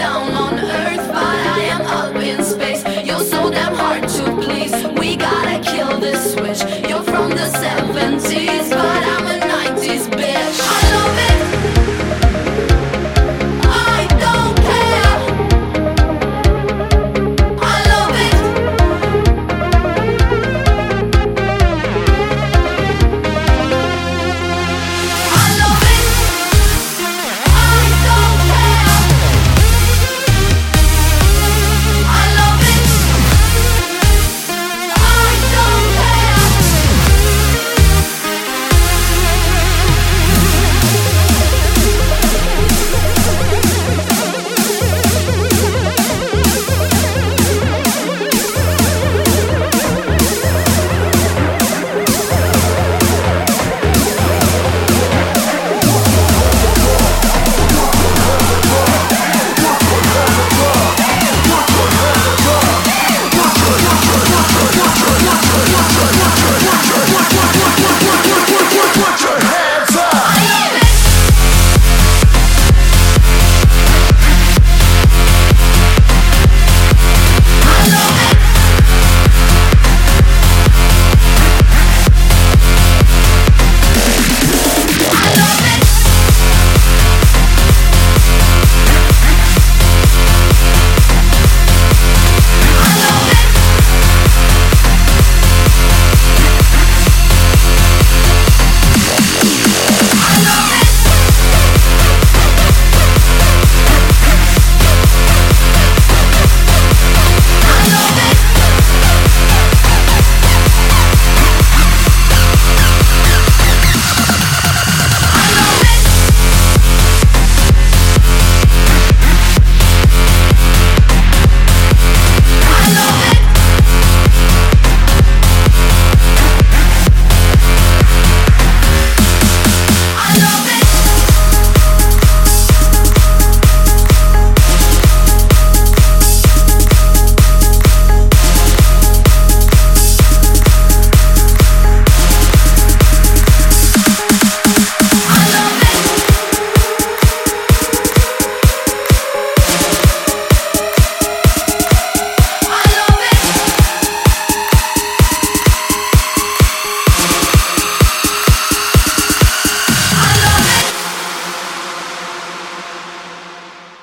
down on earth, but I am up in space. You're so damn hard to please.